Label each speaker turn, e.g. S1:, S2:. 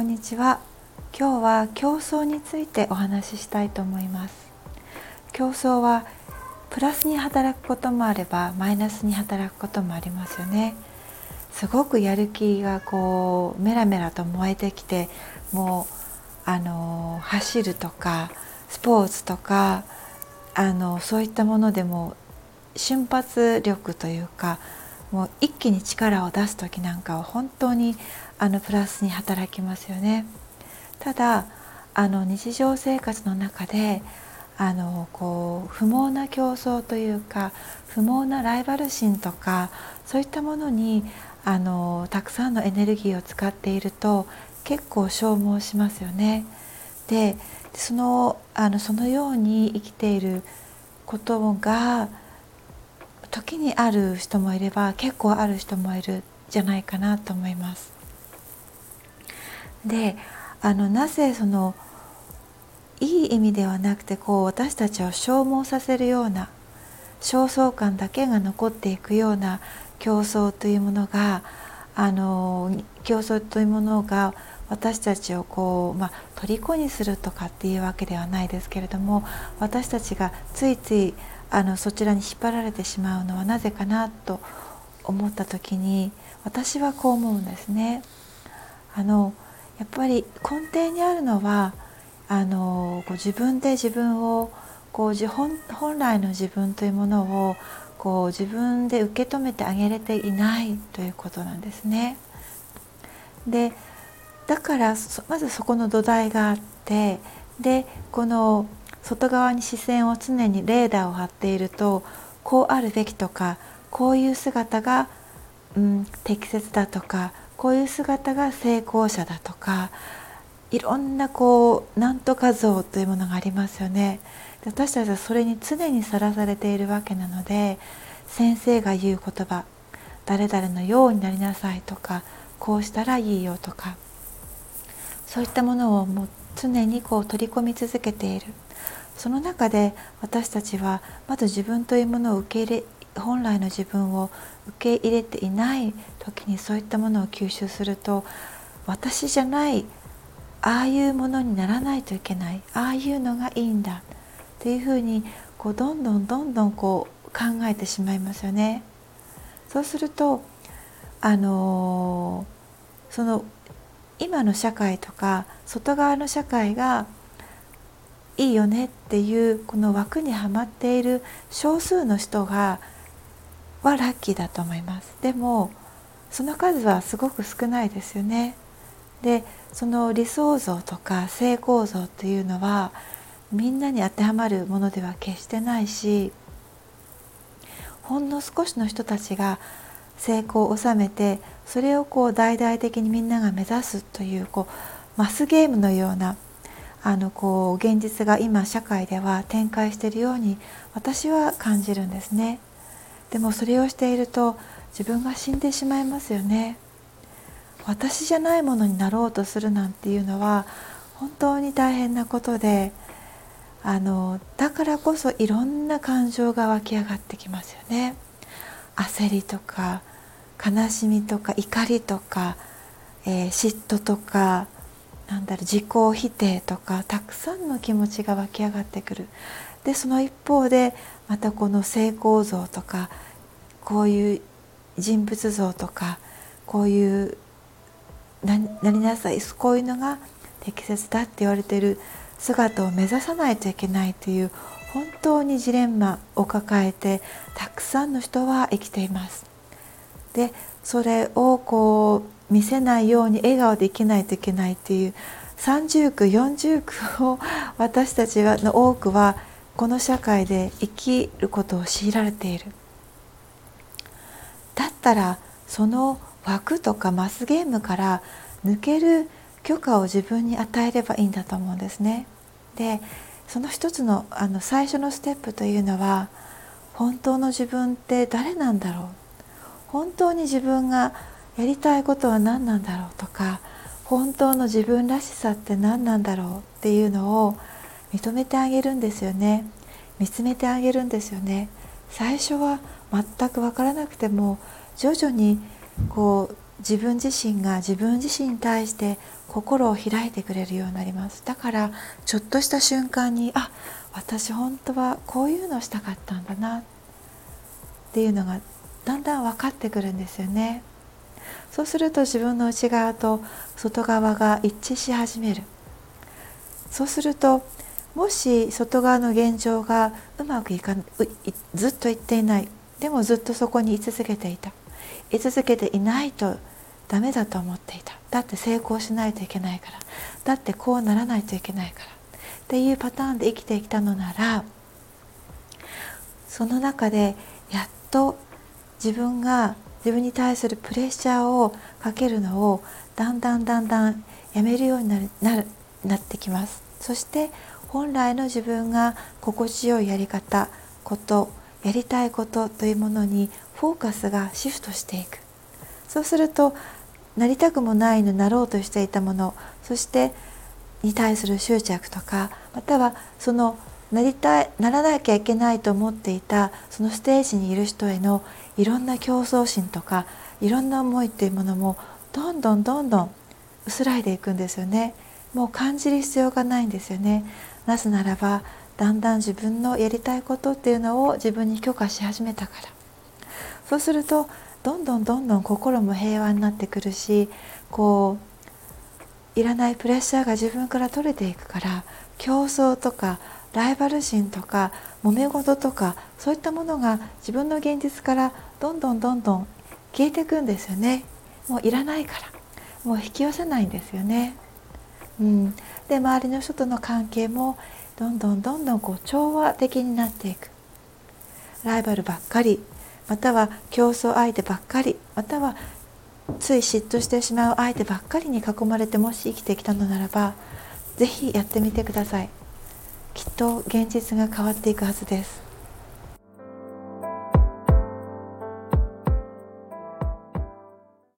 S1: こんにちは。今日は競争についてお話ししたいと思います。競争はプラスに働くこともあればマイナスに働くこともありますよね。すごくやる気がこうメラメラと燃えてきてもうあの走るとかスポーツとかあのそういったものでも瞬発力というかもう一気に力を出す時なんかは本当にあのプラスに働きますよね。ただあの日常生活の中であのこう不毛な競争というか不毛なライバル心とかそういったものにあのたくさんのエネルギーを使っていると結構消耗しますよね。でそのあのそのように生きていることが時にある人もいれば結構ある人もいるじゃないかなと思います。であのなぜそのいい意味ではなくてこう私たちを消耗させるような焦燥感だけが残っていくような競争というものがあの競争というものが私たちをこう、まあ、虜にするとかっていうわけではないですけれども私たちがついついあのそちらに引っ張られてしまうのはなぜかなと思った時に私はこう思うんですね。あのやっぱり根底にあるのはあのこう自分で自分をこう本本来の自分というものをこう自分で受け止めてあげれていないということなんですね。でだからまずそこの土台があってでこの外側に視線を常にレーダーを張っているとこうあるべきとかこういう姿が、うん、適切だとかこういう姿が成功者だとかいろんなこうなんとか像というものがありますよね。私たちはそれに常にさらされているわけなので先生が言う言葉誰々のようになりなさいとかこうしたらいいよとかそういったものをもう常にこう取り込み続けているその中で私たちはまず自分というものを受け入れ本来の自分を受け入れていない時にそういったものを吸収すると私じゃないああいうものにならないといけないああいうのがいいんだっていうふうにこうどんどんどんどんこう考えてしまいますよね。そうするとあのー、その今の社会とか外側の社会がいいよねっていうこの枠にはまっている少数の人がはラッキーだと思います。でもその数はすごく少ないですよね。でその理想像とか成功像というのはみんなに当てはまるものでは決してないしほんの少しの人たちが成功を収めてそれをこう大々的にみんなが目指すというこうマスゲームのようなあのこう現実が今社会では展開しているように私は感じるんですね。でもそれをしていると自分が死んでしまいますよね私じゃないものになろうとするなんていうのは本当に大変なことであのだからこそいろんな感情が湧き上がってきますよね焦りとか悲しみとか怒りとか、えー、嫉妬とかなんだろう自己否定とかたくさんの気持ちが湧き上がってくるでその一方でまたこの成功像とかこういう人物像とかこういうなりなさいこういうのが適切だって言われてる姿を目指さないといけないという本当にジレンマを抱えてたくさんの人は生きています。でそれをこう見せないように笑顔で生きないといけないっていう三重苦四重苦を私たちの多くはこの社会で生きることを強いられているだったらその枠とかマスゲームから抜ける許可を自分に与えればいいんだと思うんですね。でその一つのあの最初のステップというのは本当の自分って誰なんだろう本当に自分がやりたいことは何なんだろうとか本当の自分らしさって何なんだろうっていうのを認めてあげるんですよね。見つめてあげるんですよね。最初は全く分からなくても徐々にこう自分自身が自分自身に対して心を開いてくれるようになります。だからちょっとした瞬間にあ私本当はこういうのをしたかったんだなっていうのがだんだん分かってくるんですよね。そうすると自分の内側と外側が一致し始める。そうするともし外側の現状がうまくいかずっといっていない。でもずっとそこに居続けていた。居続けていないとダメだと思っていた。だって成功しないといけないから。だってこうならないといけないから。っていうパターンで生きてきたのならその中でやっと自分が自分に対するプレッシャーをかけるのをだんだんだんだんやめるようになるなるなってきます。そして本来の自分が心地よいやり方ことやりたいことというものにフォーカスがシフトしていく。そうするとなりたくもないのなろうとしていたものそしてに対する執着とかまたはそのなりたいならなきゃいけないと思っていたそのステージにいる人へのいろんな競争心とかいろんな思いっていうものもどんどんどんどん薄らいでいくんですよね。もう感じる必要がないんですよね。なぜならばだんだん自分のやりたいことっていうのを自分に許可し始めたから。そうするとどんどんどんどん心も平和になってくるしこういらないプレッシャーが自分から取れていくから競争とかライバル心とか揉め事とかそういったものが自分の現実からどんどんどんどん消えていくんですよね。もういらないから。もう引き寄せないんですよね。うん、で周りの人との関係もどんどんどんどんこう調和的になっていく。ライバルばっかり。または競争相手ばっかり。またはつい嫉妬してしまう相手ばっかりに囲まれてもし生きてきたのならば是非やってみてください。きっと現実が変わっていくはずです。